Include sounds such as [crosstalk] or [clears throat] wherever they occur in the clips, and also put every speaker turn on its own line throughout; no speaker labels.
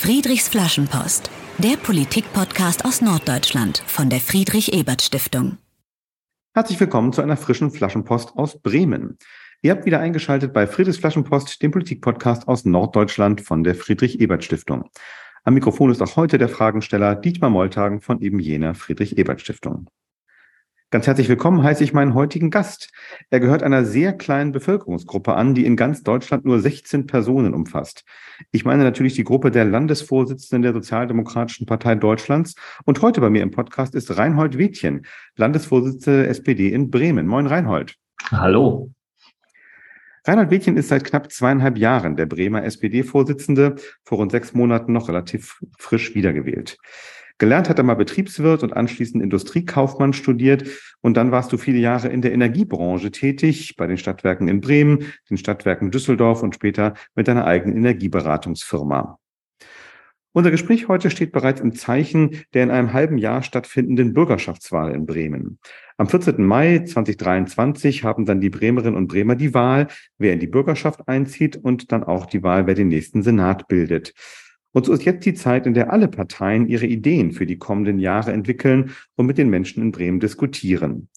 Friedrichs Flaschenpost, der Politik-Podcast aus Norddeutschland von der Friedrich-Ebert-Stiftung.
Herzlich willkommen zu einer frischen Flaschenpost aus Bremen. Ihr habt wieder eingeschaltet bei Friedrichs Flaschenpost, dem Politik-Podcast aus Norddeutschland von der Friedrich-Ebert-Stiftung. Am Mikrofon ist auch heute der Fragensteller Dietmar Moltagen von eben jener Friedrich-Ebert-Stiftung. Ganz herzlich willkommen heiße ich meinen heutigen Gast. Er gehört einer sehr kleinen Bevölkerungsgruppe an, die in ganz Deutschland nur 16 Personen umfasst. Ich meine natürlich die Gruppe der Landesvorsitzenden der Sozialdemokratischen Partei Deutschlands. Und heute bei mir im Podcast ist Reinhold Wädchen, Landesvorsitzender der SPD in Bremen. Moin, Reinhold.
Hallo.
Reinhold Wädchen ist seit knapp zweieinhalb Jahren der Bremer SPD-Vorsitzende, vor rund sechs Monaten noch relativ frisch wiedergewählt. Gelernt hat er mal Betriebswirt und anschließend Industriekaufmann studiert. Und dann warst du viele Jahre in der Energiebranche tätig, bei den Stadtwerken in Bremen, den Stadtwerken Düsseldorf und später mit deiner eigenen Energieberatungsfirma. Unser Gespräch heute steht bereits im Zeichen der in einem halben Jahr stattfindenden Bürgerschaftswahl in Bremen. Am 14. Mai 2023 haben dann die Bremerinnen und Bremer die Wahl, wer in die Bürgerschaft einzieht und dann auch die Wahl, wer den nächsten Senat bildet. Und so ist jetzt die Zeit, in der alle Parteien ihre Ideen für die kommenden Jahre entwickeln und mit den Menschen in Bremen diskutieren.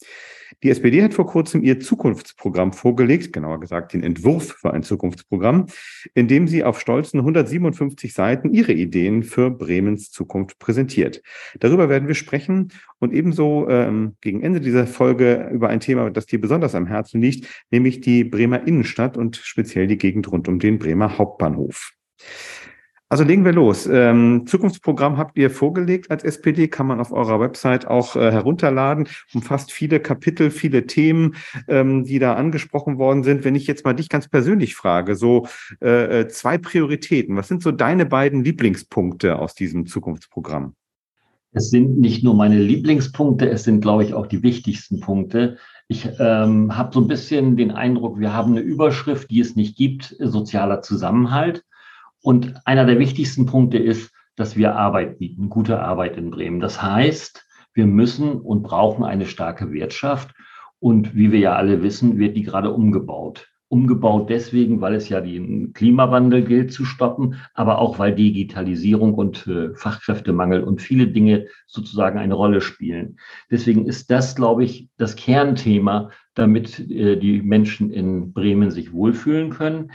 Die SPD hat vor kurzem ihr Zukunftsprogramm vorgelegt, genauer gesagt den Entwurf für ein Zukunftsprogramm, in dem sie auf stolzen 157 Seiten ihre Ideen für Bremens Zukunft präsentiert. Darüber werden wir sprechen und ebenso ähm, gegen Ende dieser Folge über ein Thema, das dir besonders am Herzen liegt, nämlich die Bremer Innenstadt und speziell die Gegend rund um den Bremer Hauptbahnhof. Also legen wir los. Ähm, Zukunftsprogramm habt ihr vorgelegt als SPD, kann man auf eurer Website auch äh, herunterladen, umfasst viele Kapitel, viele Themen, ähm, die da angesprochen worden sind. Wenn ich jetzt mal dich ganz persönlich frage, so äh, äh, zwei Prioritäten, was sind so deine beiden Lieblingspunkte aus diesem Zukunftsprogramm?
Es sind nicht nur meine Lieblingspunkte, es sind, glaube ich, auch die wichtigsten Punkte. Ich ähm, habe so ein bisschen den Eindruck, wir haben eine Überschrift, die es nicht gibt, sozialer Zusammenhalt. Und einer der wichtigsten Punkte ist, dass wir Arbeit bieten, gute Arbeit in Bremen. Das heißt, wir müssen und brauchen eine starke Wirtschaft. Und wie wir ja alle wissen, wird die gerade umgebaut. Umgebaut deswegen, weil es ja den Klimawandel gilt zu stoppen, aber auch weil Digitalisierung und äh, Fachkräftemangel und viele Dinge sozusagen eine Rolle spielen. Deswegen ist das, glaube ich, das Kernthema, damit äh, die Menschen in Bremen sich wohlfühlen können.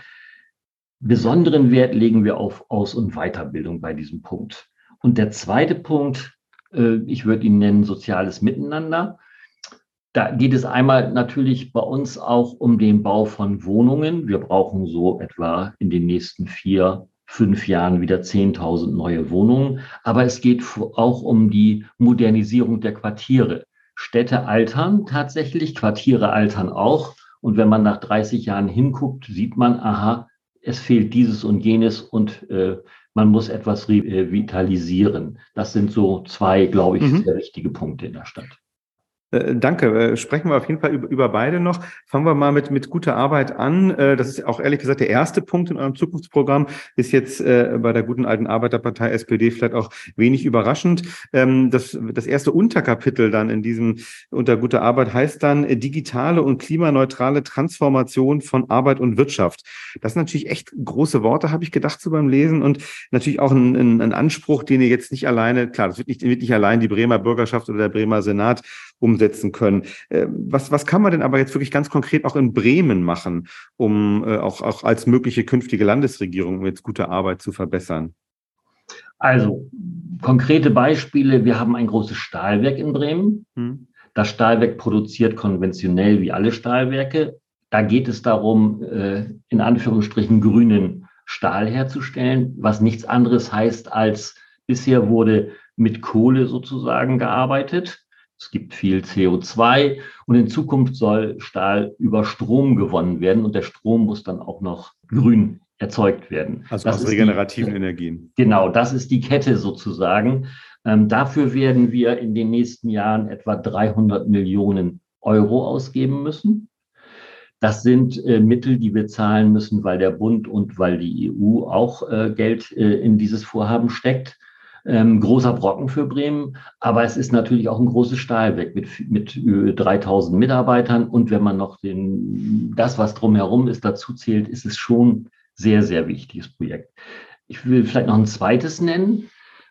Besonderen Wert legen wir auf Aus- und Weiterbildung bei diesem Punkt. Und der zweite Punkt, äh, ich würde ihn nennen soziales Miteinander. Da geht es einmal natürlich bei uns auch um den Bau von Wohnungen. Wir brauchen so etwa in den nächsten vier, fünf Jahren wieder 10.000 neue Wohnungen. Aber es geht auch um die Modernisierung der Quartiere. Städte altern tatsächlich, Quartiere altern auch. Und wenn man nach 30 Jahren hinguckt, sieht man, aha, es fehlt dieses und jenes und äh, man muss etwas revitalisieren. Das sind so zwei, glaube ich, mhm. sehr wichtige Punkte in der Stadt.
Äh, danke. Äh, sprechen wir auf jeden Fall über, beide noch. Fangen wir mal mit, mit guter Arbeit an. Äh, das ist auch ehrlich gesagt der erste Punkt in eurem Zukunftsprogramm. Ist jetzt bei der guten alten Arbeiterpartei SPD vielleicht auch wenig überraschend. Ähm, das, das erste Unterkapitel dann in diesem unter guter Arbeit heißt dann digitale und klimaneutrale Transformation von Arbeit und Wirtschaft. Das sind natürlich echt große Worte, habe ich gedacht so beim Lesen und natürlich auch ein, ein, ein Anspruch, den ihr jetzt nicht alleine, klar, das wird nicht, wird nicht allein die Bremer Bürgerschaft oder der Bremer Senat umsetzen können. Äh, was, was kann man denn aber jetzt wirklich ganz konkret auch in Bremen machen, um äh, auch, auch als mögliche künftige Landesregierung jetzt gute Arbeit zu verbessern?
Also konkrete Beispiele. Wir haben ein großes Stahlwerk in Bremen. Hm. Das Stahlwerk produziert konventionell wie alle Stahlwerke. Da geht es darum, äh, in Anführungsstrichen grünen Stahl herzustellen, was nichts anderes heißt als bisher wurde mit Kohle sozusagen gearbeitet. Es gibt viel CO2 und in Zukunft soll Stahl über Strom gewonnen werden und der Strom muss dann auch noch grün erzeugt werden.
Also das aus regenerativen die, Energien.
Genau, das ist die Kette sozusagen. Ähm, dafür werden wir in den nächsten Jahren etwa 300 Millionen Euro ausgeben müssen. Das sind äh, Mittel, die wir zahlen müssen, weil der Bund und weil die EU auch äh, Geld äh, in dieses Vorhaben steckt ähm, großer Brocken für Bremen, aber es ist natürlich auch ein großes Stahlwerk mit, mit 3000 Mitarbeitern und wenn man noch den, das, was drumherum ist, dazu zählt, ist es schon sehr, sehr wichtiges Projekt. Ich will vielleicht noch ein zweites nennen.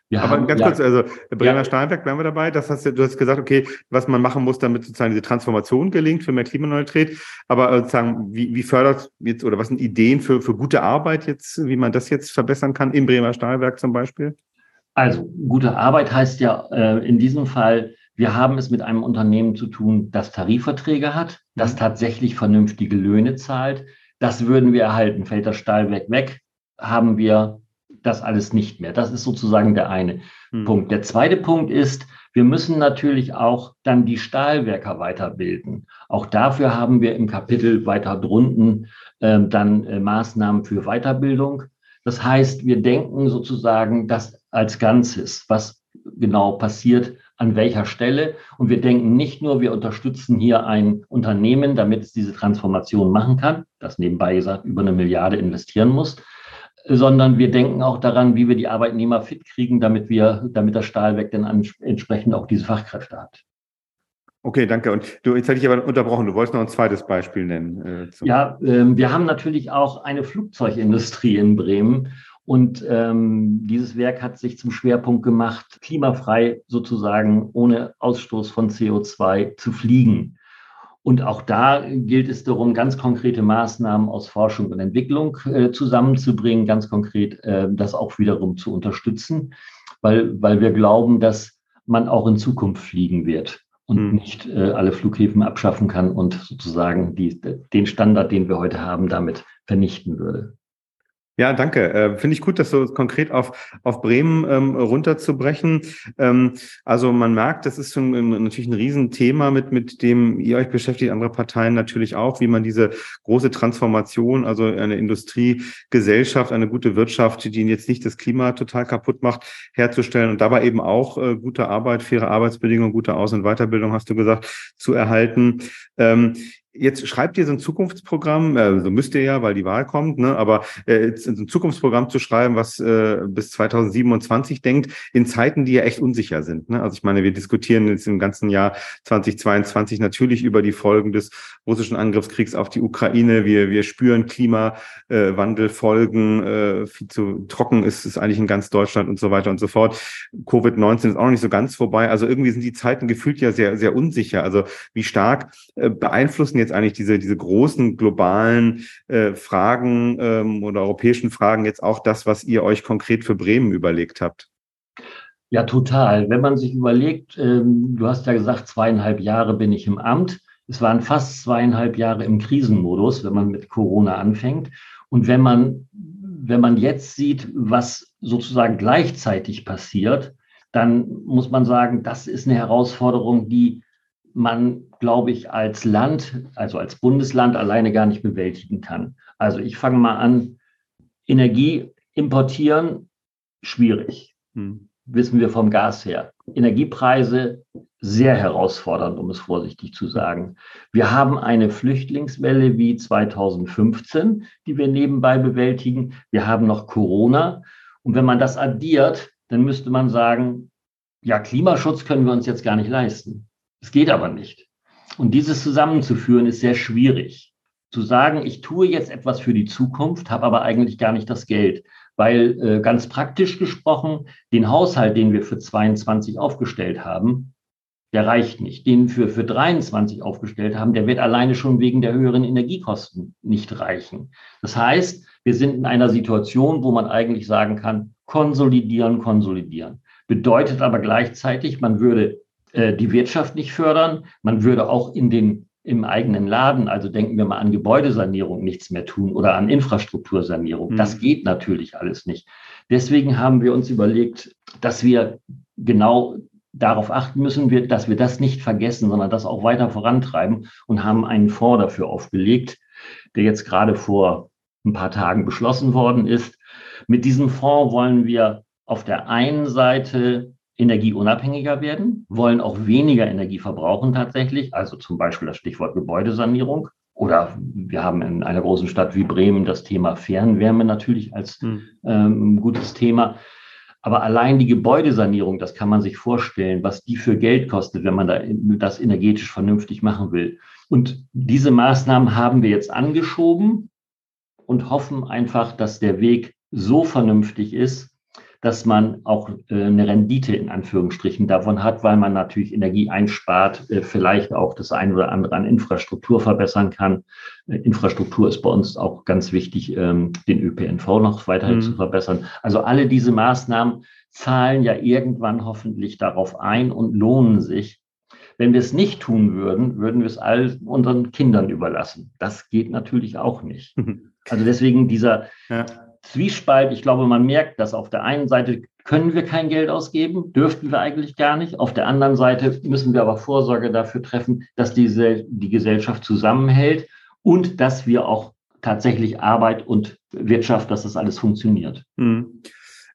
Wir Aber haben, ganz ja, kurz, also Bremer ja, Stahlwerk, bleiben wir dabei. Das hast du, du hast gesagt, okay, was man machen muss, damit sozusagen diese Transformation gelingt für mehr Klimaneutralität. Aber äh, sozusagen, wie, wie fördert jetzt oder was sind Ideen für, für gute Arbeit jetzt, wie man das jetzt verbessern kann im Bremer Stahlwerk zum Beispiel?
Also gute Arbeit heißt ja äh, in diesem Fall, wir haben es mit einem Unternehmen zu tun, das Tarifverträge hat, das mhm. tatsächlich vernünftige Löhne zahlt. Das würden wir erhalten. Fällt das Stahlwerk weg, haben wir das alles nicht mehr. Das ist sozusagen der eine hm. Punkt. Der zweite Punkt ist, wir müssen natürlich auch dann die Stahlwerker weiterbilden. Auch dafür haben wir im Kapitel weiter drunten äh, dann äh, Maßnahmen für Weiterbildung. Das heißt, wir denken sozusagen das als Ganzes, was genau passiert, an welcher Stelle. Und wir denken nicht nur, wir unterstützen hier ein Unternehmen, damit es diese Transformation machen kann, das nebenbei gesagt über eine Milliarde investieren muss, sondern wir denken auch daran, wie wir die Arbeitnehmer fit kriegen, damit wir, damit das Stahlwerk dann entsprechend auch diese Fachkräfte hat.
Okay, danke. Und du, jetzt hatte ich aber unterbrochen. Du wolltest noch ein zweites Beispiel nennen.
Äh, ja, ähm, wir haben natürlich auch eine Flugzeugindustrie in Bremen. Und ähm, dieses Werk hat sich zum Schwerpunkt gemacht, klimafrei sozusagen ohne Ausstoß von CO2 zu fliegen. Und auch da gilt es darum, ganz konkrete Maßnahmen aus Forschung und Entwicklung äh, zusammenzubringen, ganz konkret äh, das auch wiederum zu unterstützen, weil, weil wir glauben, dass man auch in Zukunft fliegen wird und hm. nicht äh, alle Flughäfen abschaffen kann und sozusagen die, den Standard, den wir heute haben, damit vernichten würde.
Ja, danke. Äh, Finde ich gut, das so konkret auf, auf Bremen ähm, runterzubrechen. Ähm, also man merkt, das ist schon ein, natürlich ein Riesenthema, mit, mit dem ihr euch beschäftigt, andere Parteien natürlich auch, wie man diese große Transformation, also eine Industriegesellschaft, eine gute Wirtschaft, die jetzt nicht das Klima total kaputt macht, herzustellen und dabei eben auch äh, gute Arbeit, faire Arbeitsbedingungen, gute Aus- und Weiterbildung, hast du gesagt, zu erhalten. Ähm, Jetzt schreibt ihr so ein Zukunftsprogramm, äh, so müsst ihr ja, weil die Wahl kommt, ne? aber äh, ein Zukunftsprogramm zu schreiben, was äh, bis 2027 denkt, in Zeiten, die ja echt unsicher sind. Ne? Also ich meine, wir diskutieren jetzt im ganzen Jahr 2022 natürlich über die Folgen des russischen Angriffskriegs auf die Ukraine. Wir, wir spüren Klimawandelfolgen, äh, viel zu trocken ist es eigentlich in ganz Deutschland und so weiter und so fort. Covid-19 ist auch noch nicht so ganz vorbei. Also irgendwie sind die Zeiten gefühlt ja sehr, sehr unsicher. Also wie stark äh, beeinflussen jetzt jetzt eigentlich diese, diese großen globalen äh, Fragen ähm, oder europäischen Fragen jetzt auch das, was ihr euch konkret für Bremen überlegt habt?
Ja, total. Wenn man sich überlegt, ähm, du hast ja gesagt, zweieinhalb Jahre bin ich im Amt. Es waren fast zweieinhalb Jahre im Krisenmodus, wenn man mit Corona anfängt. Und wenn man, wenn man jetzt sieht, was sozusagen gleichzeitig passiert, dann muss man sagen, das ist eine Herausforderung, die man, glaube ich, als Land, also als Bundesland alleine gar nicht bewältigen kann. Also ich fange mal an, Energie importieren, schwierig. Hm. Wissen wir vom Gas her. Energiepreise sehr herausfordernd, um es vorsichtig zu sagen. Wir haben eine Flüchtlingswelle wie 2015, die wir nebenbei bewältigen. Wir haben noch Corona. Und wenn man das addiert, dann müsste man sagen, ja, Klimaschutz können wir uns jetzt gar nicht leisten. Es geht aber nicht. Und dieses zusammenzuführen ist sehr schwierig. Zu sagen, ich tue jetzt etwas für die Zukunft, habe aber eigentlich gar nicht das Geld, weil äh, ganz praktisch gesprochen, den Haushalt, den wir für 22 aufgestellt haben, der reicht nicht. Den wir für 23 aufgestellt haben, der wird alleine schon wegen der höheren Energiekosten nicht reichen. Das heißt, wir sind in einer Situation, wo man eigentlich sagen kann, konsolidieren, konsolidieren. Bedeutet aber gleichzeitig, man würde die Wirtschaft nicht fördern. Man würde auch in den, im eigenen Laden, also denken wir mal an Gebäudesanierung, nichts mehr tun oder an Infrastruktursanierung. Mhm. Das geht natürlich alles nicht. Deswegen haben wir uns überlegt, dass wir genau darauf achten müssen, dass wir das nicht vergessen, sondern das auch weiter vorantreiben und haben einen Fonds dafür aufgelegt, der jetzt gerade vor ein paar Tagen beschlossen worden ist. Mit diesem Fonds wollen wir auf der einen Seite energieunabhängiger werden, wollen auch weniger Energie verbrauchen tatsächlich, also zum Beispiel das Stichwort Gebäudesanierung. Oder wir haben in einer großen Stadt wie Bremen das Thema Fernwärme natürlich als hm. ähm, gutes Thema. Aber allein die Gebäudesanierung, das kann man sich vorstellen, was die für Geld kostet, wenn man da das energetisch vernünftig machen will. Und diese Maßnahmen haben wir jetzt angeschoben und hoffen einfach, dass der Weg so vernünftig ist, dass man auch äh, eine Rendite in Anführungsstrichen davon hat, weil man natürlich Energie einspart, äh, vielleicht auch das eine oder andere an Infrastruktur verbessern kann. Äh, Infrastruktur ist bei uns auch ganz wichtig, ähm, den ÖPNV noch weiterhin mhm. zu verbessern. Also alle diese Maßnahmen zahlen ja irgendwann hoffentlich darauf ein und lohnen sich. Wenn wir es nicht tun würden, würden wir es all unseren Kindern überlassen. Das geht natürlich auch nicht. Also deswegen dieser, ja. Zwiespalt. Ich glaube, man merkt, dass auf der einen Seite können wir kein Geld ausgeben, dürften wir eigentlich gar nicht. Auf der anderen Seite müssen wir aber Vorsorge dafür treffen, dass diese, die Gesellschaft zusammenhält und dass wir auch tatsächlich Arbeit und Wirtschaft, dass das alles funktioniert.
Hm.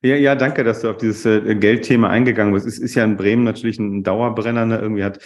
Ja, ja, danke, dass du auf dieses äh, Geldthema eingegangen bist. Es ist ja in Bremen natürlich ein Dauerbrenner. Ne? Irgendwie hat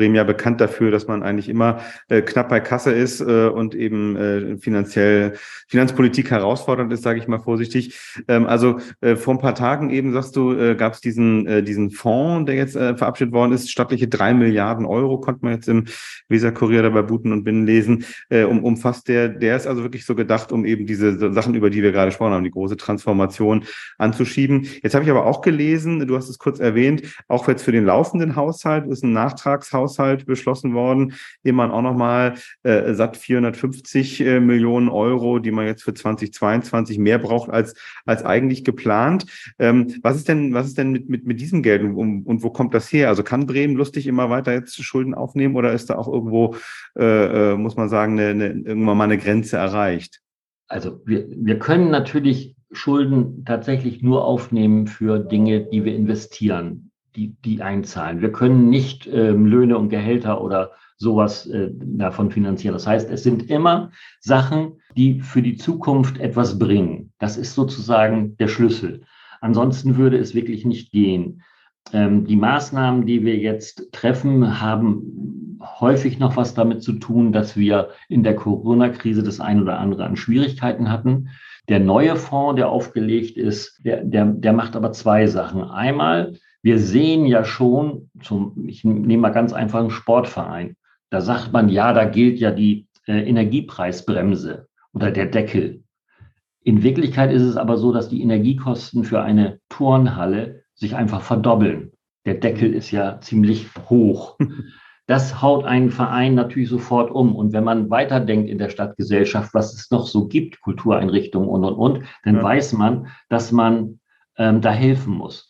Bremen ja bekannt dafür, dass man eigentlich immer äh, knapp bei Kasse ist äh, und eben äh, finanziell Finanzpolitik herausfordernd ist, sage ich mal vorsichtig. Ähm, also äh, vor ein paar Tagen eben sagst du, äh, gab es diesen äh, diesen Fonds, der jetzt äh, verabschiedet worden ist, stattliche drei Milliarden Euro konnte man jetzt im Weser Kurier dabei Buten und Binnen lesen. Äh, um, umfasst der, der ist also wirklich so gedacht, um eben diese Sachen, über die wir gerade gesprochen haben, die große Transformation anzuschieben. Jetzt habe ich aber auch gelesen, du hast es kurz erwähnt, auch jetzt für den laufenden Haushalt ist ein Nachtragshaushalt Haushalt beschlossen worden, man auch nochmal äh, satt 450 äh, Millionen Euro, die man jetzt für 2022 mehr braucht als, als eigentlich geplant. Ähm, was ist denn, was ist denn mit, mit, mit diesem Geld und, und wo kommt das her? Also kann Bremen lustig immer weiter jetzt Schulden aufnehmen oder ist da auch irgendwo, äh, äh muss man sagen, eine, eine, irgendwann mal eine Grenze erreicht?
Also wir, wir können natürlich Schulden tatsächlich nur aufnehmen für Dinge, die wir investieren die, die einzahlen. Wir können nicht ähm, Löhne und Gehälter oder sowas äh, davon finanzieren. Das heißt, es sind immer Sachen, die für die Zukunft etwas bringen. Das ist sozusagen der Schlüssel. Ansonsten würde es wirklich nicht gehen. Ähm, die Maßnahmen, die wir jetzt treffen, haben häufig noch was damit zu tun, dass wir in der Corona-Krise das ein oder andere an Schwierigkeiten hatten. Der neue Fonds, der aufgelegt ist, der, der, der macht aber zwei Sachen. Einmal wir sehen ja schon, zum, ich nehme mal ganz einfach einen Sportverein, da sagt man, ja, da gilt ja die äh, Energiepreisbremse oder der Deckel. In Wirklichkeit ist es aber so, dass die Energiekosten für eine Turnhalle sich einfach verdoppeln. Der Deckel ist ja ziemlich hoch. [laughs] Das haut einen Verein natürlich sofort um. Und wenn man weiterdenkt in der Stadtgesellschaft, was es noch so gibt, Kultureinrichtungen und, und, und, dann ja. weiß man, dass man ähm, da helfen muss.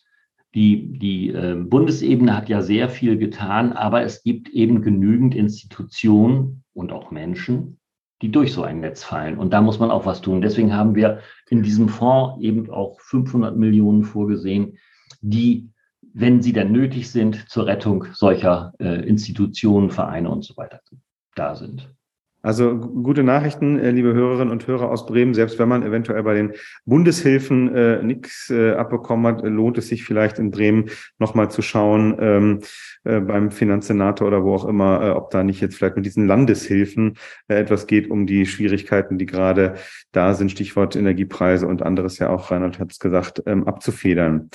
Die, die äh, Bundesebene hat ja sehr viel getan, aber es gibt eben genügend Institutionen und auch Menschen, die durch so ein Netz fallen. Und da muss man auch was tun. Deswegen haben wir in diesem Fonds eben auch 500 Millionen vorgesehen, die, wenn sie dann nötig sind, zur Rettung solcher äh, Institutionen, Vereine und so weiter da sind.
Also gute Nachrichten, äh, liebe Hörerinnen und Hörer aus Bremen. Selbst wenn man eventuell bei den Bundeshilfen äh, nichts äh, abbekommen hat, lohnt es sich vielleicht in Bremen nochmal zu schauen ähm, äh, beim Finanzsenator oder wo auch immer, äh, ob da nicht jetzt vielleicht mit diesen Landeshilfen äh, etwas geht, um die Schwierigkeiten, die gerade da sind, Stichwort Energiepreise und anderes ja auch, Reinhard hat es gesagt, ähm, abzufedern.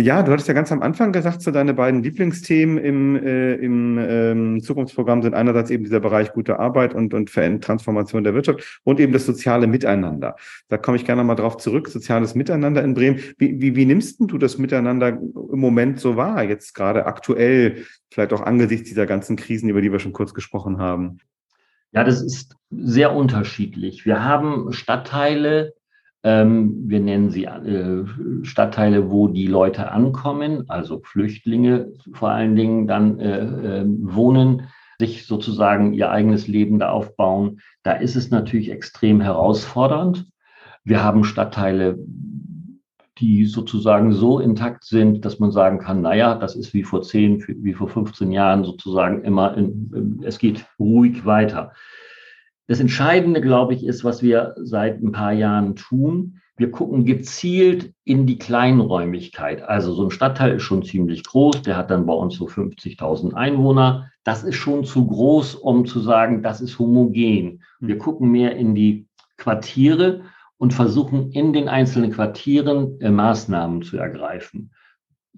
Ja, du hattest ja ganz am Anfang gesagt, so deine beiden Lieblingsthemen im, äh, im ähm, Zukunftsprogramm sind einerseits eben dieser Bereich gute Arbeit und, und Transformation der Wirtschaft und eben das soziale Miteinander. Da komme ich gerne mal drauf zurück, soziales Miteinander in Bremen. Wie, wie, wie nimmst du das Miteinander im Moment so wahr, jetzt gerade aktuell, vielleicht auch angesichts dieser ganzen Krisen, über die wir schon kurz gesprochen haben?
Ja, das ist sehr unterschiedlich. Wir haben Stadtteile, ähm, wir nennen sie äh, Stadtteile, wo die Leute ankommen, also Flüchtlinge vor allen Dingen dann äh, äh, wohnen, sich sozusagen ihr eigenes Leben da aufbauen. Da ist es natürlich extrem herausfordernd. Wir haben Stadtteile, die sozusagen so intakt sind, dass man sagen kann, naja, das ist wie vor 10, wie vor 15 Jahren sozusagen immer, in, es geht ruhig weiter. Das Entscheidende, glaube ich, ist, was wir seit ein paar Jahren tun. Wir gucken gezielt in die Kleinräumigkeit. Also so ein Stadtteil ist schon ziemlich groß. Der hat dann bei uns so 50.000 Einwohner. Das ist schon zu groß, um zu sagen, das ist homogen. Wir hm. gucken mehr in die Quartiere und versuchen in den einzelnen Quartieren äh, Maßnahmen zu ergreifen.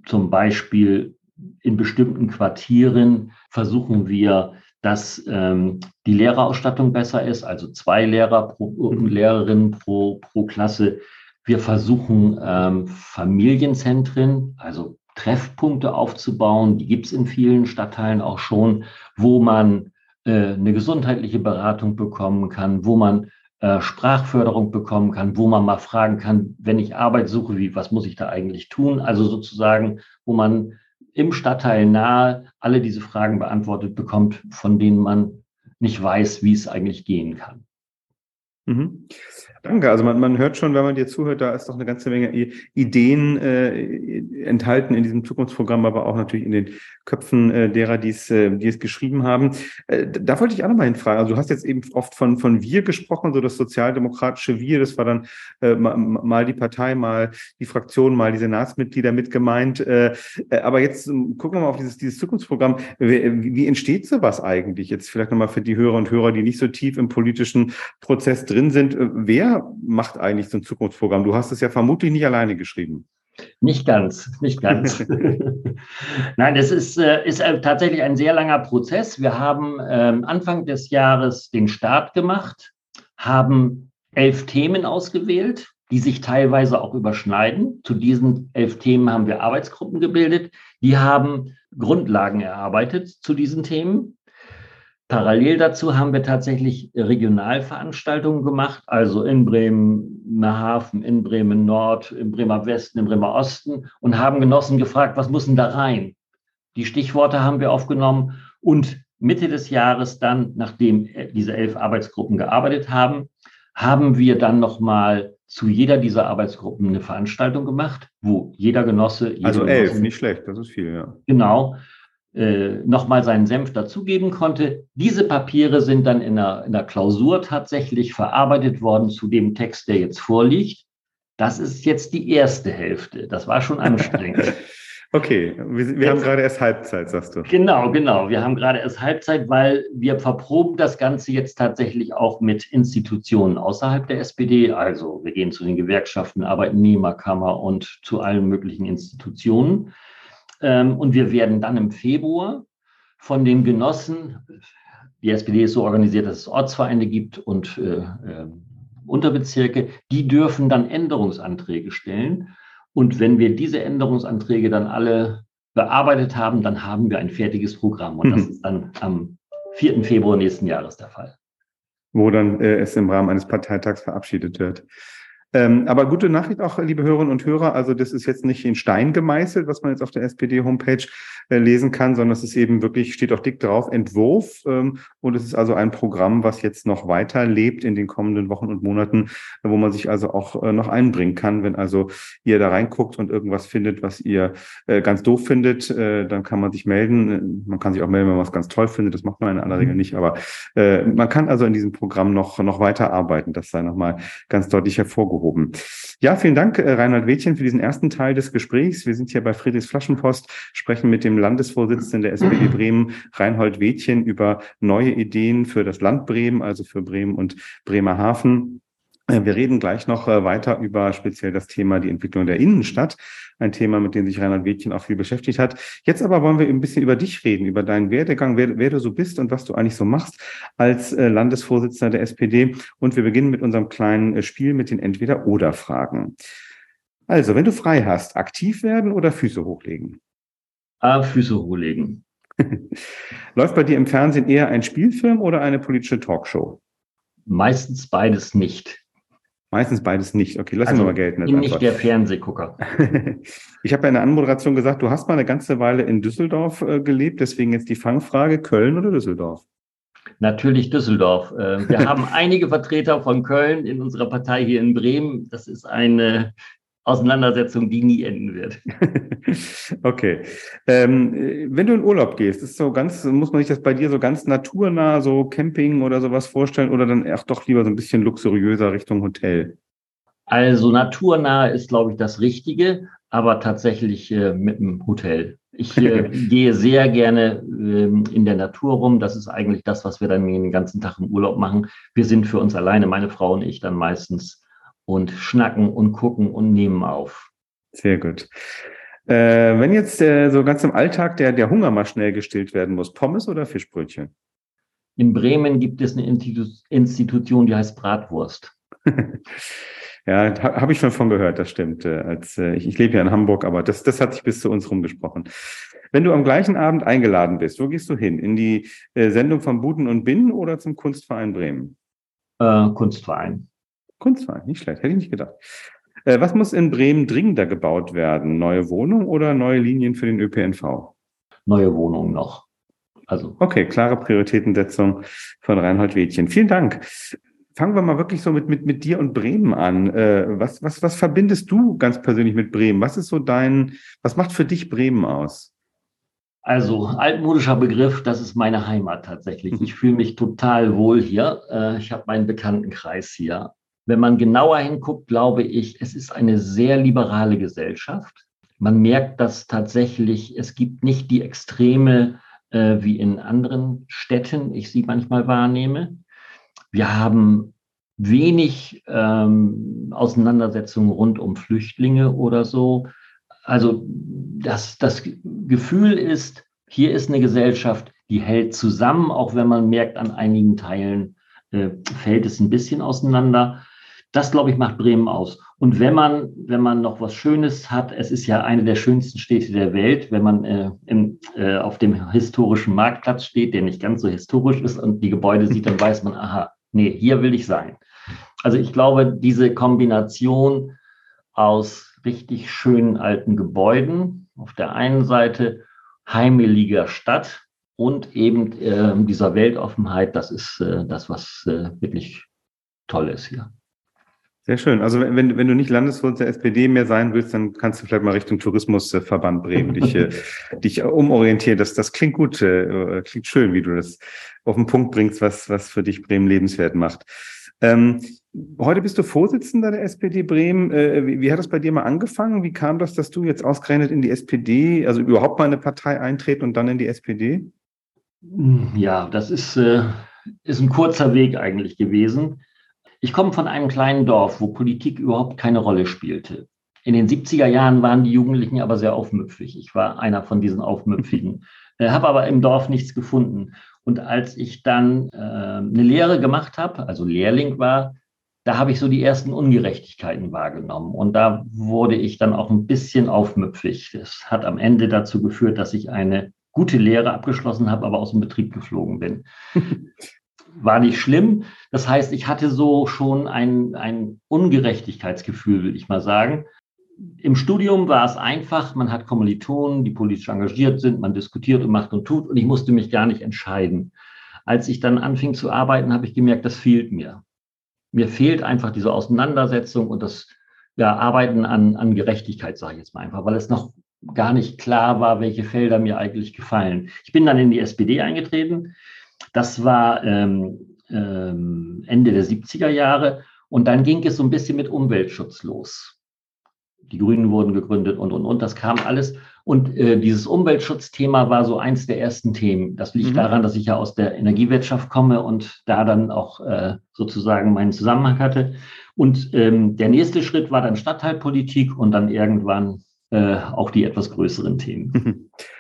Zum Beispiel in bestimmten Quartieren versuchen wir dass ähm, die Lehrerausstattung besser ist, also zwei Lehrer pro mhm. Lehrerin pro, pro Klasse. Wir versuchen ähm, Familienzentren, also Treffpunkte aufzubauen. Die gibt es in vielen Stadtteilen auch schon, wo man äh, eine gesundheitliche Beratung bekommen kann, wo man äh, Sprachförderung bekommen kann, wo man mal fragen kann, wenn ich Arbeit suche, wie, was muss ich da eigentlich tun? Also sozusagen, wo man im Stadtteil nahe alle diese Fragen beantwortet bekommt, von denen man nicht weiß, wie es eigentlich gehen kann.
Mhm. Danke. Also man, man hört schon, wenn man dir zuhört, da ist doch eine ganze Menge Ideen äh, enthalten in diesem Zukunftsprogramm, aber auch natürlich in den Köpfen äh, derer, die es, äh, die es geschrieben haben. Äh, da wollte ich auch nochmal hinfragen. Also du hast jetzt eben oft von, von wir gesprochen, so das sozialdemokratische Wir, das war dann äh, mal die Partei, mal die Fraktion, mal die Senatsmitglieder mit gemeint. Äh, äh, aber jetzt ähm, gucken wir mal auf dieses, dieses Zukunftsprogramm. Wie, wie entsteht sowas eigentlich? Jetzt vielleicht nochmal für die Hörer und Hörer, die nicht so tief im politischen Prozess drin sind. Äh, wer macht eigentlich so ein Zukunftsprogramm? Du hast es ja vermutlich nicht alleine geschrieben.
Nicht ganz, nicht ganz. [laughs] Nein, das ist, äh, ist äh, tatsächlich ein sehr langer Prozess. Wir haben ähm, Anfang des Jahres den Start gemacht, haben elf Themen ausgewählt, die sich teilweise auch überschneiden. Zu diesen elf Themen haben wir Arbeitsgruppen gebildet. Die haben Grundlagen erarbeitet zu diesen Themen. Parallel dazu haben wir tatsächlich Regionalveranstaltungen gemacht, also in Bremerhaven, in Bremen Nord, in Bremer Westen, in Bremer Osten und haben Genossen gefragt, was muss denn da rein? Die Stichworte haben wir aufgenommen und Mitte des Jahres dann, nachdem diese elf Arbeitsgruppen gearbeitet haben, haben wir dann nochmal zu jeder dieser Arbeitsgruppen eine Veranstaltung gemacht, wo jeder Genosse.
Also elf, Genosse, nicht schlecht, das ist viel, ja.
Genau äh, nochmal seinen Senf dazugeben konnte. Diese Papiere sind dann in der, in der Klausur tatsächlich verarbeitet worden zu dem Text, der jetzt vorliegt. Das ist jetzt die erste Hälfte. Das war schon anstrengend. [laughs]
Okay, wir, wir haben gerade erst Halbzeit, sagst du.
Genau, genau. Wir haben gerade erst Halbzeit, weil wir verproben das Ganze jetzt tatsächlich auch mit Institutionen außerhalb der SPD. Also wir gehen zu den Gewerkschaften, Arbeitnehmerkammer und zu allen möglichen Institutionen. Ähm, und wir werden dann im Februar von den Genossen, die SPD ist so organisiert, dass es Ortsvereine gibt und äh, äh, Unterbezirke, die dürfen dann Änderungsanträge stellen. Und wenn wir diese Änderungsanträge dann alle bearbeitet haben, dann haben wir ein fertiges Programm. Und das mhm. ist dann am 4. Februar nächsten Jahres der Fall.
Wo dann äh, es im Rahmen eines Parteitags verabschiedet wird. Ähm, aber gute Nachricht auch, liebe Hörerinnen und Hörer. Also das ist jetzt nicht in Stein gemeißelt, was man jetzt auf der SPD-Homepage äh, lesen kann, sondern es ist eben wirklich, steht auch dick drauf, Entwurf. Ähm, und es ist also ein Programm, was jetzt noch weiter lebt in den kommenden Wochen und Monaten, wo man sich also auch äh, noch einbringen kann. Wenn also ihr da reinguckt und irgendwas findet, was ihr äh, ganz doof findet, äh, dann kann man sich melden. Man kann sich auch melden, wenn man was ganz toll findet. Das macht man in aller Regel mhm. nicht. Aber äh, man kann also in diesem Programm noch, noch weiter arbeiten. Das sei nochmal ganz deutlich hervorgehoben aufgehoben. Ja, vielen Dank, äh, Reinhard Wädchen, für diesen ersten Teil des Gesprächs. Wir sind hier bei Friedrichs Flaschenpost, sprechen mit dem Landesvorsitzenden der SPD [clears throat] Bremen, Reinhold Wädchen, über neue Ideen für das Land Bremen, also für Bremen und Bremerhaven. Äh, wir reden gleich noch äh, weiter über speziell das Thema die Entwicklung der Innenstadt. Ein Thema, mit dem sich Reinhard Wädchen auch viel beschäftigt hat. Jetzt aber wollen wir ein bisschen über dich reden, über deinen Werdegang, wer, wer du so bist und was du eigentlich so machst als äh, Landesvorsitzender der SPD. Und wir beginnen mit unserem kleinen Spiel mit den Entweder-Oder-Fragen. Also, wenn du frei hast, aktiv werden oder Füße hochlegen?
Ah, Füße hochlegen. [laughs]
Läuft bei dir im Fernsehen eher ein Spielfilm oder eine politische Talkshow?
Meistens beides nicht.
Meistens beides nicht. Okay, lass also,
uns mal gelten. Ich bin nicht der Fernsehgucker. [laughs]
ich habe ja in der Anmoderation gesagt, du hast mal eine ganze Weile in Düsseldorf äh, gelebt, deswegen jetzt die Fangfrage, Köln oder Düsseldorf?
Natürlich Düsseldorf. Äh, wir [laughs] haben einige Vertreter von Köln in unserer Partei hier in Bremen. Das ist eine Auseinandersetzung, die nie enden wird. [laughs]
okay. Ähm, wenn du in Urlaub gehst, ist so ganz, muss man sich das bei dir so ganz naturnah, so Camping oder sowas vorstellen oder dann auch doch lieber so ein bisschen luxuriöser Richtung Hotel?
Also naturnah ist, glaube ich, das Richtige, aber tatsächlich äh, mit dem Hotel. Ich äh, [laughs] gehe sehr gerne ähm, in der Natur rum. Das ist eigentlich das, was wir dann den ganzen Tag im Urlaub machen. Wir sind für uns alleine, meine Frau und ich, dann meistens und schnacken und gucken und nehmen auf.
Sehr gut. Äh, wenn jetzt äh, so ganz im Alltag der, der Hunger mal schnell gestillt werden muss, Pommes oder Fischbrötchen?
In Bremen gibt es eine Institu Institution, die heißt Bratwurst. [laughs]
Ja, habe ich schon von gehört, das stimmt. Äh, als, äh, ich, ich lebe ja in Hamburg, aber das, das hat sich bis zu uns rumgesprochen. Wenn du am gleichen Abend eingeladen bist, wo gehst du hin? In die äh, Sendung von Buden und Binnen oder zum Kunstverein Bremen?
Äh, Kunstverein.
Kunstverein, nicht schlecht, hätte ich nicht gedacht. Äh, was muss in Bremen dringender gebaut werden? Neue Wohnungen oder neue Linien für den ÖPNV?
Neue Wohnungen noch.
Also. Okay, klare Prioritätensetzung von Reinhold Wädchen. Vielen Dank. Fangen wir mal wirklich so mit, mit, mit dir und Bremen an. Äh, was, was, was verbindest du ganz persönlich mit Bremen? Was ist so dein, was macht für dich Bremen aus?
Also altmodischer Begriff, das ist meine Heimat tatsächlich. Mhm. Ich fühle mich total wohl hier. Äh, ich habe meinen Bekanntenkreis hier. Wenn man genauer hinguckt, glaube ich, es ist eine sehr liberale Gesellschaft. Man merkt, dass tatsächlich es gibt nicht die Extreme äh, wie in anderen Städten, ich sie manchmal wahrnehme. Wir haben wenig ähm, Auseinandersetzungen rund um Flüchtlinge oder so. Also das, das Gefühl ist, hier ist eine Gesellschaft, die hält zusammen, auch wenn man merkt, an einigen Teilen äh, fällt es ein bisschen auseinander. Das, glaube ich, macht Bremen aus. Und wenn man, wenn man noch was Schönes hat, es ist ja eine der schönsten Städte der Welt, wenn man äh, im, äh, auf dem historischen Marktplatz steht, der nicht ganz so historisch ist und die Gebäude sieht, dann weiß man, aha, nee, hier will ich sein. Also ich glaube, diese Kombination aus richtig schönen alten Gebäuden auf der einen Seite, heimeliger Stadt und eben äh, dieser Weltoffenheit, das ist äh, das, was äh, wirklich toll ist hier.
Sehr schön. Also wenn, wenn du nicht Landesvorsitz der SPD mehr sein willst, dann kannst du vielleicht mal Richtung Tourismusverband Bremen [laughs] dich, äh, dich umorientieren. Das, das klingt gut, äh, klingt schön, wie du das auf den Punkt bringst, was, was für dich Bremen lebenswert macht. Ähm, heute bist du Vorsitzender der SPD Bremen. Äh, wie, wie, hat das bei dir mal angefangen? Wie kam das, dass du jetzt ausgerechnet in die SPD, also überhaupt mal in eine Partei eintreten und dann in die SPD?
Ja, das ist, äh, ist ein kurzer Weg eigentlich gewesen. Ich komme von einem kleinen Dorf, wo Politik überhaupt keine Rolle spielte. In den 70er Jahren waren die Jugendlichen aber sehr aufmüpfig. Ich war einer von diesen Aufmüpfigen, äh, habe aber im Dorf nichts gefunden. Und als ich dann äh, eine Lehre gemacht habe, also Lehrling war, da habe ich so die ersten Ungerechtigkeiten wahrgenommen. Und da wurde ich dann auch ein bisschen aufmüpfig. Das hat am Ende dazu geführt, dass ich eine gute Lehre abgeschlossen habe, aber aus dem Betrieb geflogen bin. [laughs] war nicht schlimm. Das heißt, ich hatte so schon ein, ein Ungerechtigkeitsgefühl, würde ich mal sagen. Im Studium war es einfach, man hat Kommilitonen, die politisch engagiert sind, man diskutiert und macht und tut und ich musste mich gar nicht entscheiden. Als ich dann anfing zu arbeiten, habe ich gemerkt, das fehlt mir. Mir fehlt einfach diese Auseinandersetzung und das ja, Arbeiten an, an Gerechtigkeit, sage ich jetzt mal einfach, weil es noch gar nicht klar war, welche Felder mir eigentlich gefallen. Ich bin dann in die SPD eingetreten. Das war ähm, ähm, Ende der 70er Jahre. Und dann ging es so ein bisschen mit Umweltschutz los. Die Grünen wurden gegründet und, und, und. Das kam alles. Und äh, dieses Umweltschutzthema war so eins der ersten Themen. Das liegt mhm. daran, dass ich ja aus der Energiewirtschaft komme und da dann auch äh, sozusagen meinen Zusammenhang hatte. Und ähm, der nächste Schritt war dann Stadtteilpolitik und dann irgendwann äh, auch die etwas größeren Themen. [laughs]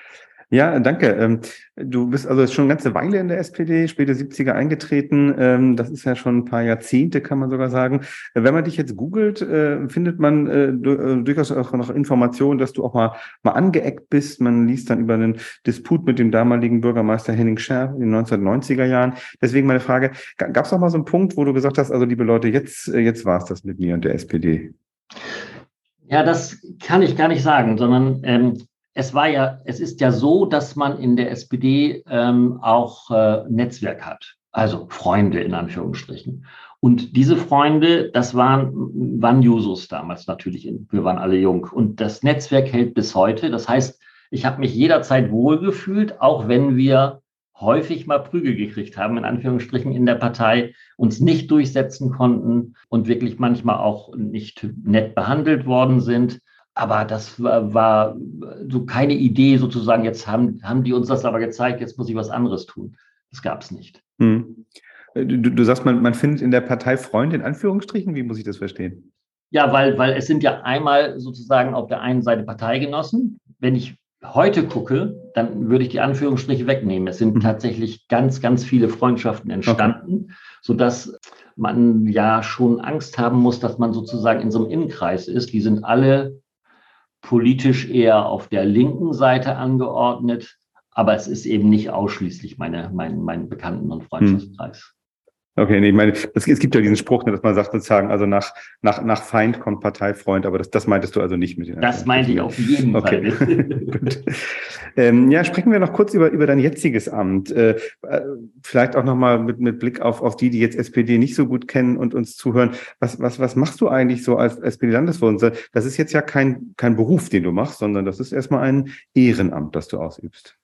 Ja, danke. Ähm, du bist also schon eine ganze Weile in der SPD, späte 70er eingetreten. Ähm, das ist ja schon ein paar Jahrzehnte, kann man sogar sagen. Wenn man dich jetzt googelt, äh, findet man äh, äh, durchaus auch noch Informationen, dass du auch mal, mal angeeckt bist. Man liest dann über einen Disput mit dem damaligen Bürgermeister Henning Scherf in den 1990er Jahren. Deswegen meine Frage, gab es auch mal so einen Punkt, wo du gesagt hast, also liebe Leute, jetzt, jetzt war es das mit mir und der SPD?
Ja, das kann ich gar nicht sagen, sondern ähm, es war ja, es ist ja so, dass man in der SPD ähm, auch äh, Netzwerk hat, also Freunde in Anführungsstrichen. Und diese Freunde, das waren, waren Jusos damals natürlich. Wir waren alle jung. Und das Netzwerk hält bis heute. Das heißt, ich habe mich jederzeit wohlgefühlt, auch wenn wir häufig mal Prügel gekriegt haben, in Anführungsstrichen in der Partei, uns nicht durchsetzen konnten und wirklich manchmal auch nicht nett behandelt worden sind. Aber das war, war, so keine Idee sozusagen, jetzt haben, haben die uns das aber gezeigt, jetzt muss ich was anderes tun. Das gab es nicht. Hm.
Du, du, sagst, man, man findet in der Partei Freunde in Anführungsstrichen. Wie muss ich das verstehen?
Ja, weil, weil es sind ja einmal sozusagen auf der einen Seite Parteigenossen. Wenn ich heute gucke, dann würde ich die Anführungsstriche wegnehmen. Es sind mhm. tatsächlich ganz, ganz viele Freundschaften entstanden, okay. sodass man ja schon Angst haben muss, dass man sozusagen in so einem Innenkreis ist. Die sind alle politisch eher auf der linken Seite angeordnet, aber es ist eben nicht ausschließlich meine, mein, mein Bekannten- und Freundschaftskreis.
Okay, nee, ich meine, es, es gibt ja diesen Spruch, ne, dass man sagt sozusagen, also nach, nach, nach Feind kommt Parteifreund, aber das, das meintest du also nicht mit
den Das meinte ich auf jeden okay. Fall. [laughs]
Gut. Ähm, ja, sprechen wir noch kurz über, über dein jetziges Amt. Äh, äh, vielleicht auch nochmal mit, mit Blick auf, auf die, die jetzt SPD nicht so gut kennen und uns zuhören. Was, was, was machst du eigentlich so als SPD-Landesvorsitzender? Das ist jetzt ja kein, kein Beruf, den du machst, sondern das ist erstmal ein Ehrenamt, das du ausübst.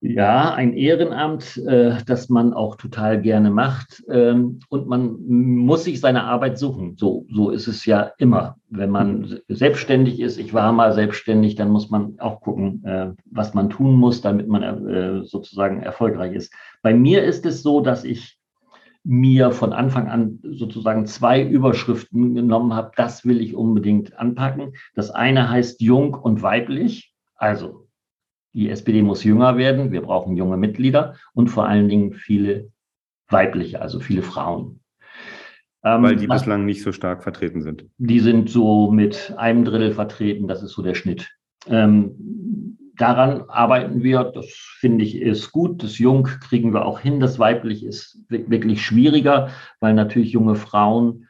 Ja, ein Ehrenamt, äh, das man auch total gerne macht. Ähm, und man muss sich seine Arbeit suchen. So, so ist es ja immer. Wenn man selbstständig ist, ich war mal selbstständig, dann muss man auch gucken, äh, was man tun muss, damit man äh, sozusagen erfolgreich ist. Bei mir ist es so, dass ich mir von Anfang an sozusagen zwei Überschriften genommen habe. Das will ich unbedingt anpacken. Das eine heißt jung und weiblich. Also die SPD muss jünger werden. Wir brauchen junge Mitglieder und vor allen Dingen viele weibliche, also viele Frauen.
Ähm, Weil die was, bislang nicht so stark vertreten sind.
Die sind so mit einem Drittel vertreten. Das ist so der Schnitt. Ähm, daran arbeiten wir. Das finde ich ist gut. Das Jung kriegen wir auch hin. Das Weiblich ist wirklich schwieriger, weil natürlich junge Frauen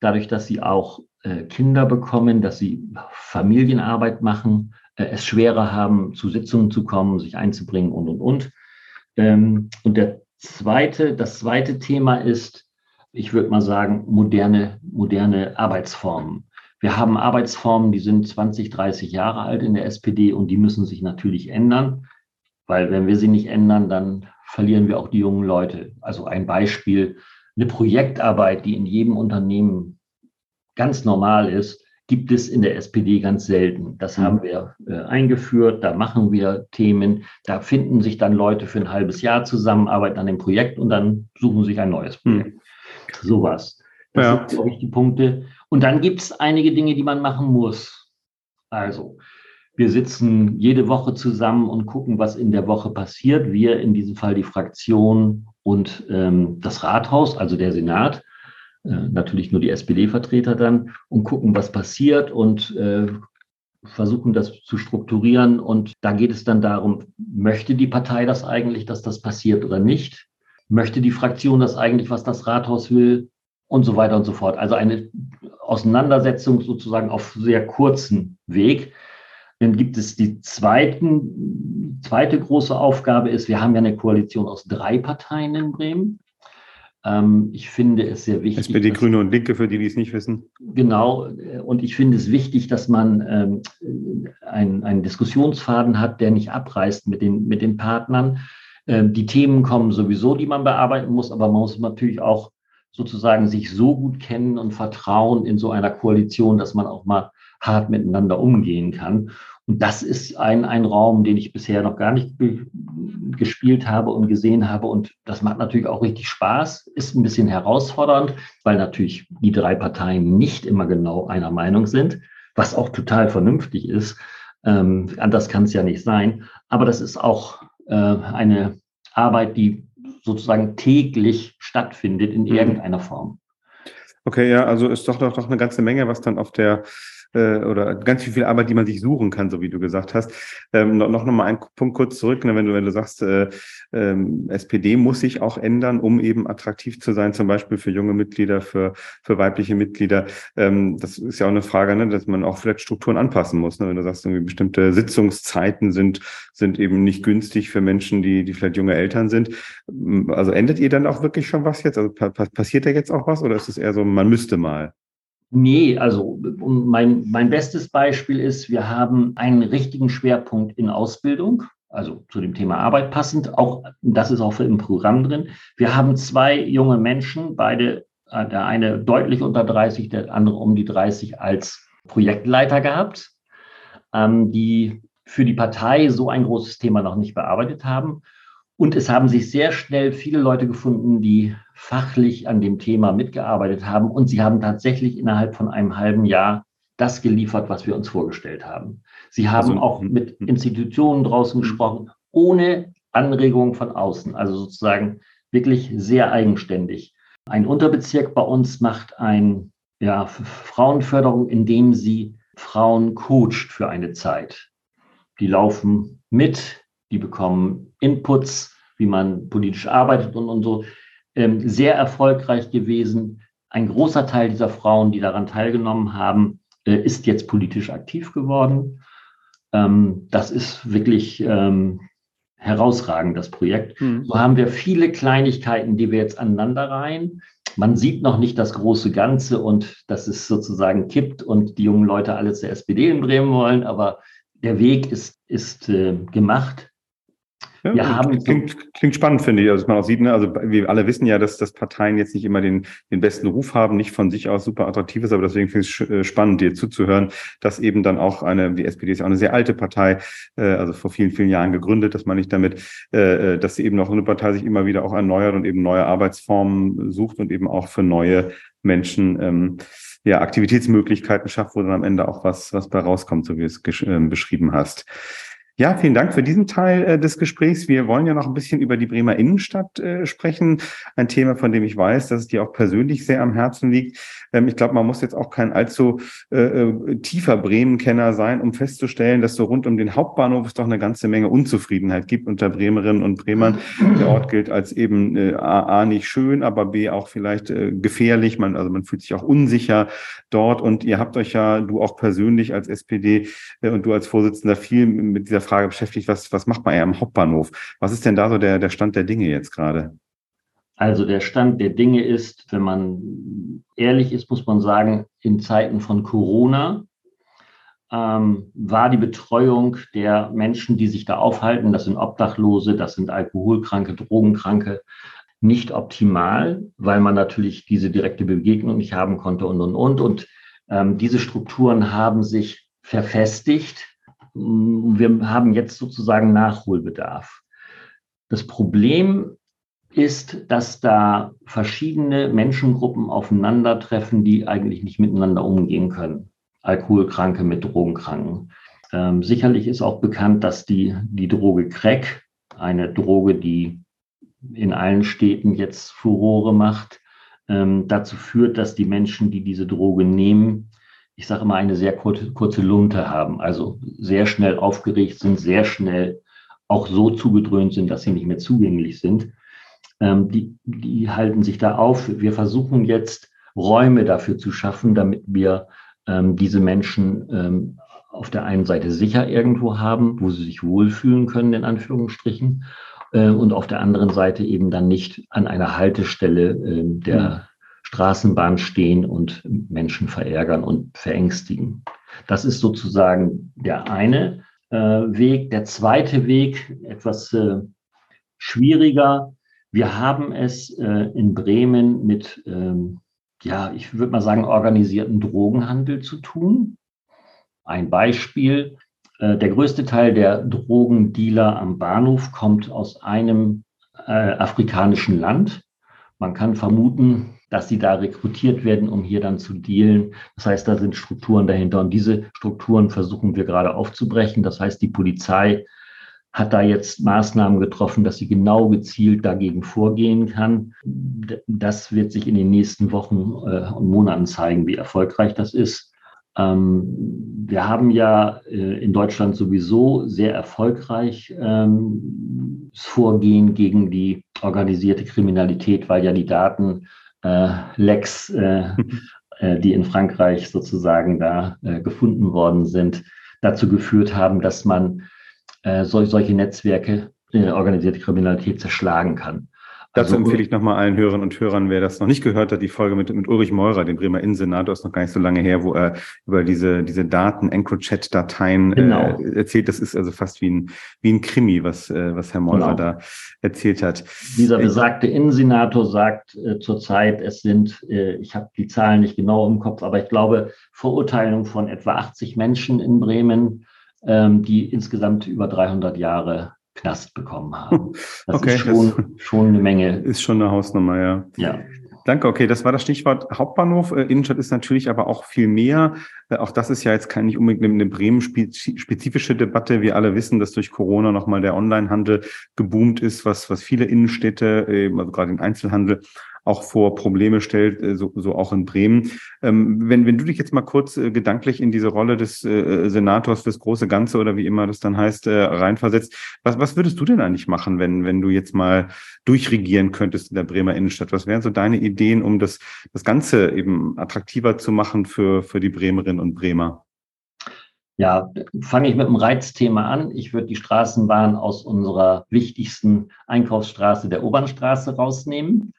dadurch, dass sie auch äh, Kinder bekommen, dass sie Familienarbeit machen, es schwerer haben, zu Sitzungen zu kommen, sich einzubringen und, und, und. Ähm, und der zweite, das zweite Thema ist, ich würde mal sagen, moderne, moderne Arbeitsformen. Wir haben Arbeitsformen, die sind 20, 30 Jahre alt in der SPD und die müssen sich natürlich ändern, weil wenn wir sie nicht ändern, dann verlieren wir auch die jungen Leute. Also ein Beispiel, eine Projektarbeit, die in jedem Unternehmen ganz normal ist, gibt es in der SPD ganz selten. Das mhm. haben wir äh, eingeführt, da machen wir Themen, da finden sich dann Leute für ein halbes Jahr zusammen, arbeiten an dem Projekt und dann suchen sich ein neues mhm. Projekt. Mhm. Sowas. Das ja. sind, glaube ich, die Punkte. Und dann gibt es einige Dinge, die man machen muss. Also, wir sitzen jede Woche zusammen und gucken, was in der Woche passiert. Wir, in diesem Fall die Fraktion und ähm, das Rathaus, also der Senat. Äh, natürlich nur die SPD-Vertreter dann und gucken, was passiert und äh, versuchen das zu strukturieren. Und da geht es dann darum, möchte die Partei das eigentlich, dass das passiert oder nicht? Möchte die Fraktion das eigentlich, was das Rathaus will? Und so weiter und so fort. Also eine Auseinandersetzung sozusagen auf sehr kurzen Weg. Dann gibt es die zweiten, zweite große Aufgabe ist, wir haben ja eine Koalition aus drei Parteien in Bremen. Ähm, ich finde es sehr wichtig.
SPD, Grüne und Linke, für die, die es nicht wissen.
Genau. Und ich finde es wichtig, dass man ähm, einen, einen Diskussionsfaden hat, der nicht abreißt mit den, mit den Partnern. Ähm, die Themen kommen sowieso, die man bearbeiten muss, aber man muss natürlich auch sozusagen sich so gut kennen und vertrauen in so einer Koalition, dass man auch mal hart miteinander umgehen kann. Und das ist ein, ein Raum, den ich bisher noch gar nicht gespielt habe und gesehen habe. Und das macht natürlich auch richtig Spaß, ist ein bisschen herausfordernd, weil natürlich die drei Parteien nicht immer genau einer Meinung sind, was auch total vernünftig ist. Ähm, anders kann es ja nicht sein. Aber das ist auch äh, eine Arbeit, die sozusagen täglich stattfindet in mhm. irgendeiner Form.
Okay, ja, also ist doch, doch, doch eine ganze Menge, was dann auf der äh, oder ganz viel Arbeit, die man sich suchen kann, so wie du gesagt hast. Ähm, noch, noch mal einen Punkt kurz zurück, ne, wenn du, wenn du sagst, äh, ähm, SPD muss sich auch ändern, um eben attraktiv zu sein, zum Beispiel für junge Mitglieder, für, für weibliche Mitglieder. Ähm, das ist ja auch eine Frage, ne, dass man auch vielleicht Strukturen anpassen muss. Ne? Wenn du sagst, irgendwie bestimmte Sitzungszeiten sind, sind eben nicht günstig für Menschen, die, die vielleicht junge Eltern sind. Also ändert ihr dann auch wirklich schon was jetzt? Also pa passiert da jetzt auch was oder ist es eher so, man müsste mal?
Nee, also mein, mein bestes Beispiel ist, wir haben einen richtigen Schwerpunkt in Ausbildung, also zu dem Thema Arbeit passend. Auch das ist auch im Programm drin. Wir haben zwei junge Menschen, beide, äh, der eine deutlich unter 30, der andere um die 30 als Projektleiter gehabt, ähm, die für die Partei so ein großes Thema noch nicht bearbeitet haben. Und es haben sich sehr schnell viele Leute gefunden, die fachlich an dem Thema mitgearbeitet haben. Und sie haben tatsächlich innerhalb von einem halben Jahr das geliefert, was wir uns vorgestellt haben. Sie haben also, auch mit Institutionen draußen gesprochen, ohne Anregung von außen. Also sozusagen wirklich sehr eigenständig. Ein Unterbezirk bei uns macht ein ja, Frauenförderung, indem sie Frauen coacht für eine Zeit. Die laufen mit, die bekommen Inputs, wie man politisch arbeitet und, und so. Ähm, sehr erfolgreich gewesen. Ein großer Teil dieser Frauen, die daran teilgenommen haben, äh, ist jetzt politisch aktiv geworden. Ähm, das ist wirklich ähm, herausragend, das Projekt. Mhm. So haben wir viele Kleinigkeiten, die wir jetzt aneinander reihen. Man sieht noch nicht das große Ganze und dass es sozusagen kippt und die jungen Leute alle zur SPD in Bremen wollen, aber der Weg ist, ist äh, gemacht.
Ja, wir haben klingt, klingt spannend, finde ich. Also man auch sieht, ne, also wir alle wissen ja, dass, dass Parteien jetzt nicht immer den, den besten Ruf haben, nicht von sich aus super attraktiv ist, aber deswegen finde ich es äh, spannend, dir zuzuhören, dass eben dann auch eine, die SPD ist ja auch eine sehr alte Partei, äh, also vor vielen, vielen Jahren gegründet, dass man nicht damit, äh, äh dass sie eben auch eine Partei sich immer wieder auch erneuert und eben neue Arbeitsformen sucht und eben auch für neue Menschen ähm, ja, Aktivitätsmöglichkeiten schafft, wo dann am Ende auch was, was bei rauskommt, so wie du es äh, beschrieben hast. Ja, vielen Dank für diesen Teil äh, des Gesprächs. Wir wollen ja noch ein bisschen über die Bremer Innenstadt äh, sprechen. Ein Thema, von dem ich weiß, dass es dir auch persönlich sehr am Herzen liegt. Ähm, ich glaube, man muss jetzt auch kein allzu äh, äh, tiefer Bremen-Kenner sein, um festzustellen, dass so rund um den Hauptbahnhof es doch eine ganze Menge Unzufriedenheit gibt unter Bremerinnen und Bremern. Der Ort gilt als eben äh, A, A nicht schön, aber B auch vielleicht äh, gefährlich. Man, also man fühlt sich auch unsicher dort. Und ihr habt euch ja, du auch persönlich als SPD äh, und du als Vorsitzender viel mit dieser Frage beschäftigt, was, was macht man ja am Hauptbahnhof? Was ist denn da so der, der Stand der Dinge jetzt gerade?
Also der Stand der Dinge ist, wenn man ehrlich ist, muss man sagen, in Zeiten von Corona ähm, war die Betreuung der Menschen, die sich da aufhalten, das sind Obdachlose, das sind Alkoholkranke, Drogenkranke, nicht optimal, weil man natürlich diese direkte Begegnung nicht haben konnte und, und, und. Und ähm, diese Strukturen haben sich verfestigt wir haben jetzt sozusagen Nachholbedarf. Das Problem ist, dass da verschiedene Menschengruppen aufeinandertreffen, die eigentlich nicht miteinander umgehen können. Alkoholkranke mit Drogenkranken. Ähm, sicherlich ist auch bekannt, dass die, die Droge Crack, eine Droge, die in allen Städten jetzt Furore macht, ähm, dazu führt, dass die Menschen, die diese Droge nehmen, ich sage immer, eine sehr kurze, kurze Lunte haben, also sehr schnell aufgeregt sind, sehr schnell auch so zugedröhnt sind, dass sie nicht mehr zugänglich sind. Ähm, die, die halten sich da auf. Wir versuchen jetzt Räume dafür zu schaffen, damit wir ähm, diese Menschen ähm, auf der einen Seite sicher irgendwo haben, wo sie sich wohlfühlen können, in Anführungsstrichen, äh, und auf der anderen Seite eben dann nicht an einer Haltestelle äh, der Straßenbahn stehen und Menschen verärgern und verängstigen. Das ist sozusagen der eine äh, Weg. Der zweite Weg, etwas äh, schwieriger. Wir haben es äh, in Bremen mit, ähm, ja, ich würde mal sagen, organisierten Drogenhandel zu tun. Ein Beispiel. Äh, der größte Teil der Drogendealer am Bahnhof kommt aus einem äh, afrikanischen Land. Man kann vermuten, dass sie da rekrutiert werden, um hier dann zu dealen. Das heißt, da sind Strukturen dahinter und diese Strukturen versuchen wir gerade aufzubrechen. Das heißt, die Polizei hat da jetzt Maßnahmen getroffen, dass sie genau gezielt dagegen vorgehen kann. Das wird sich in den nächsten Wochen äh, und Monaten zeigen, wie erfolgreich das ist. Ähm, wir haben ja äh, in Deutschland sowieso sehr erfolgreich ähm, Vorgehen gegen die organisierte Kriminalität, weil ja die Daten äh, Lecks, äh, [laughs] äh, die in Frankreich sozusagen da äh, gefunden worden sind, dazu geführt haben, dass man äh, sol solche Netzwerke, organisierte Kriminalität zerschlagen kann.
Dazu also, empfehle ich nochmal allen Hörern und Hörern, wer das noch nicht gehört hat, die Folge mit, mit Ulrich Meurer, dem Bremer Innensenator, ist noch gar nicht so lange her, wo er über diese, diese Daten, EncroChat-Dateien genau. äh, erzählt. Das ist also fast wie ein, wie ein Krimi, was, äh, was Herr Meurer genau. da erzählt hat.
Dieser besagte Innensenator sagt äh, zurzeit, es sind, äh, ich habe die Zahlen nicht genau im Kopf, aber ich glaube, Verurteilung von etwa 80 Menschen in Bremen, ähm, die insgesamt über 300 Jahre Knast bekommen haben. Das okay, ist schon, das schon eine Menge.
Ist schon eine Hausnummer, ja.
Ja.
Danke, okay, das war das Stichwort Hauptbahnhof. Äh, Innenstadt ist natürlich aber auch viel mehr. Äh, auch das ist ja jetzt kein, nicht unbedingt eine Bremen-spezifische Debatte. Wir alle wissen, dass durch Corona nochmal der Onlinehandel geboomt ist, was, was viele Innenstädte, also gerade den Einzelhandel, auch vor Probleme stellt, äh, so, so auch in Bremen. Ähm, wenn, wenn du dich jetzt mal kurz äh, gedanklich in diese Rolle des äh, Senators fürs große Ganze oder wie immer das dann heißt, äh, reinversetzt, was, was würdest du denn eigentlich machen, wenn, wenn du jetzt mal durchregieren könntest in der Bremer Innenstadt? Was wären so deine Ideen, um das, das Ganze eben attraktiver zu machen für, für die Bremerinnen und Bremer?
Ja, fange ich mit dem Reizthema an. Ich würde die Straßenbahn aus unserer wichtigsten Einkaufsstraße der Obernstraße rausnehmen,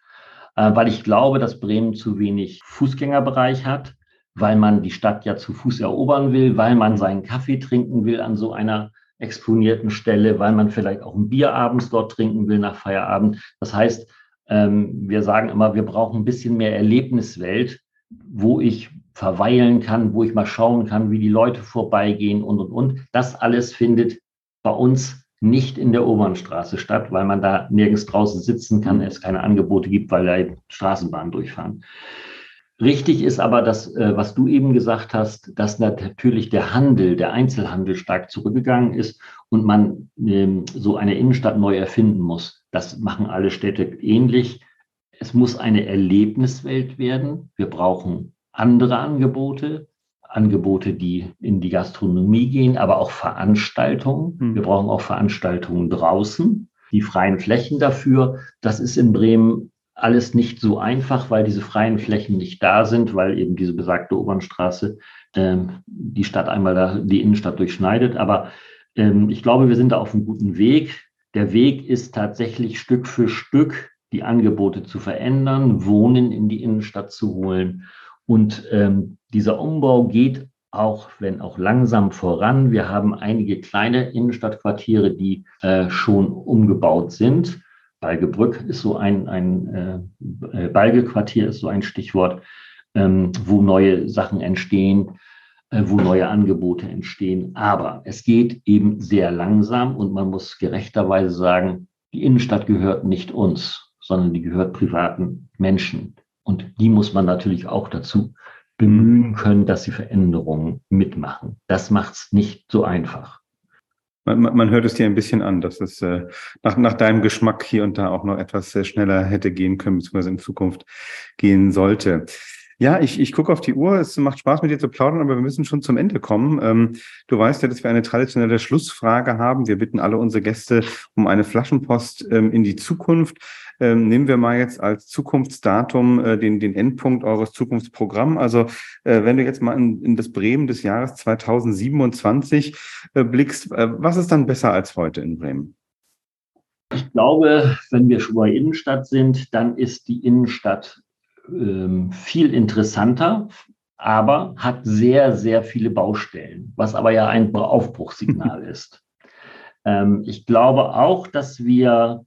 weil ich glaube, dass Bremen zu wenig Fußgängerbereich hat, weil man die Stadt ja zu Fuß erobern will, weil man seinen Kaffee trinken will an so einer exponierten Stelle, weil man vielleicht auch ein Bier abends dort trinken will nach Feierabend. Das heißt, ähm, wir sagen immer, wir brauchen ein bisschen mehr Erlebniswelt, wo ich verweilen kann, wo ich mal schauen kann, wie die Leute vorbeigehen und, und, und. Das alles findet bei uns nicht in der Obernstraße statt, weil man da nirgends draußen sitzen kann, es keine Angebote gibt, weil da Straßenbahnen durchfahren. Richtig ist aber das, äh, was du eben gesagt hast, dass natürlich der Handel, der Einzelhandel stark zurückgegangen ist und man ähm, so eine Innenstadt neu erfinden muss. Das machen alle Städte ähnlich. Es muss eine Erlebniswelt werden. Wir brauchen andere Angebote, Angebote, die in die Gastronomie gehen, aber auch Veranstaltungen. Mhm. Wir brauchen auch Veranstaltungen draußen, die freien Flächen dafür. Das ist in Bremen alles nicht so einfach, weil diese freien Flächen nicht da sind, weil eben diese besagte Obernstraße äh, die Stadt einmal da, die Innenstadt durchschneidet. Aber ähm, ich glaube, wir sind da auf einem guten Weg. Der Weg ist tatsächlich Stück für Stück die Angebote zu verändern, Wohnen in die Innenstadt zu holen und ähm, dieser Umbau geht auch, wenn auch langsam voran. Wir haben einige kleine Innenstadtquartiere, die äh, schon umgebaut sind. Balgebrück ist so ein, ein äh, Balgequartier ist so ein Stichwort, ähm, wo neue Sachen entstehen, äh, wo neue Angebote entstehen. Aber es geht eben sehr langsam und man muss gerechterweise sagen, die Innenstadt gehört nicht uns, sondern die gehört privaten Menschen. Und die muss man natürlich auch dazu bemühen können, dass sie Veränderungen mitmachen. Das macht es nicht so einfach.
Man, man, hört es dir ein bisschen an, dass es äh, nach, nach deinem Geschmack hier und da auch noch etwas äh, schneller hätte gehen können, beziehungsweise in Zukunft gehen sollte. Ja, ich, ich gucke auf die Uhr. Es macht Spaß, mit dir zu plaudern, aber wir müssen schon zum Ende kommen. Ähm, du weißt ja, dass wir eine traditionelle Schlussfrage haben. Wir bitten alle unsere Gäste um eine Flaschenpost ähm, in die Zukunft. Ähm, nehmen wir mal jetzt als Zukunftsdatum äh, den, den Endpunkt eures Zukunftsprogramms. Also äh, wenn du jetzt mal in, in das Bremen des Jahres 2027 äh, blickst, äh, was ist dann besser als heute in Bremen?
Ich glaube, wenn wir schon bei Innenstadt sind, dann ist die Innenstadt ähm, viel interessanter, aber hat sehr, sehr viele Baustellen, was aber ja ein Aufbruchssignal [laughs] ist. Ähm, ich glaube auch, dass wir,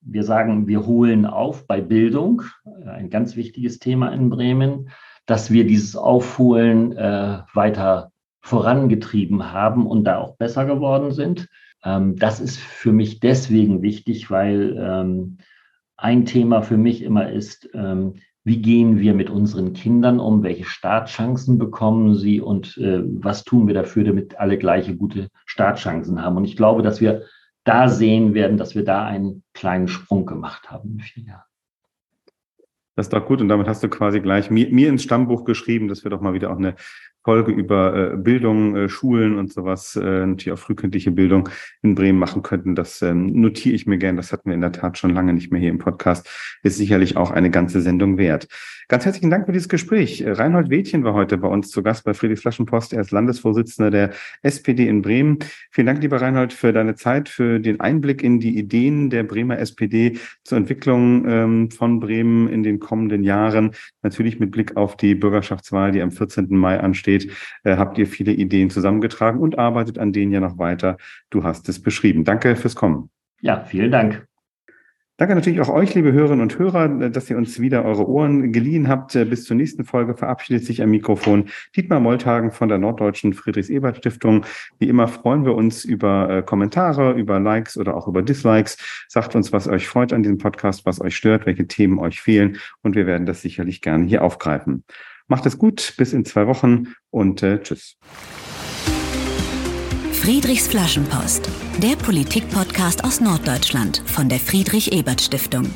wir sagen, wir holen auf bei Bildung, äh, ein ganz wichtiges Thema in Bremen, dass wir dieses Aufholen äh, weiter vorangetrieben haben und da auch besser geworden sind. Ähm, das ist für mich deswegen wichtig, weil ähm, ein Thema für mich immer ist, ähm, wie gehen wir mit unseren Kindern um? Welche Startchancen bekommen sie? Und äh, was tun wir dafür, damit alle gleiche gute Startchancen haben? Und ich glaube, dass wir da sehen werden, dass wir da einen kleinen Sprung gemacht haben in vier Jahren.
Das ist doch gut. Und damit hast du quasi gleich mir, mir ins Stammbuch geschrieben, dass wir doch mal wieder auch eine Folge über äh, Bildung, äh, Schulen und sowas, äh, natürlich auch frühkindliche Bildung in Bremen machen könnten. Das ähm, notiere ich mir gern. Das hatten wir in der Tat schon lange nicht mehr hier im Podcast. Ist sicherlich auch eine ganze Sendung wert. Ganz herzlichen Dank für dieses Gespräch. Reinhold Wädchen war heute bei uns zu Gast bei Friedrich Flaschenpost. Er ist Landesvorsitzender der SPD in Bremen. Vielen Dank, lieber Reinhold, für deine Zeit, für den Einblick in die Ideen der Bremer SPD zur Entwicklung ähm, von Bremen in den kommenden Jahren. Natürlich mit Blick auf die Bürgerschaftswahl, die am 14. Mai ansteht steht, äh, habt ihr viele Ideen zusammengetragen und arbeitet an denen ja noch weiter. Du hast es beschrieben. Danke fürs Kommen.
Ja, vielen Dank.
Danke natürlich auch euch, liebe Hörerinnen und Hörer, dass ihr uns wieder eure Ohren geliehen habt. Bis zur nächsten Folge verabschiedet sich am Mikrofon Dietmar Molthagen von der Norddeutschen Friedrichs-Ebert-Stiftung. Wie immer freuen wir uns über äh, Kommentare, über Likes oder auch über Dislikes. Sagt uns, was euch freut an diesem Podcast, was euch stört, welche Themen euch fehlen und wir werden das sicherlich gerne hier aufgreifen. Macht es gut, bis in zwei Wochen und äh, tschüss.
Friedrichs Flaschenpost, der Politik-Podcast aus Norddeutschland von der Friedrich-Ebert-Stiftung.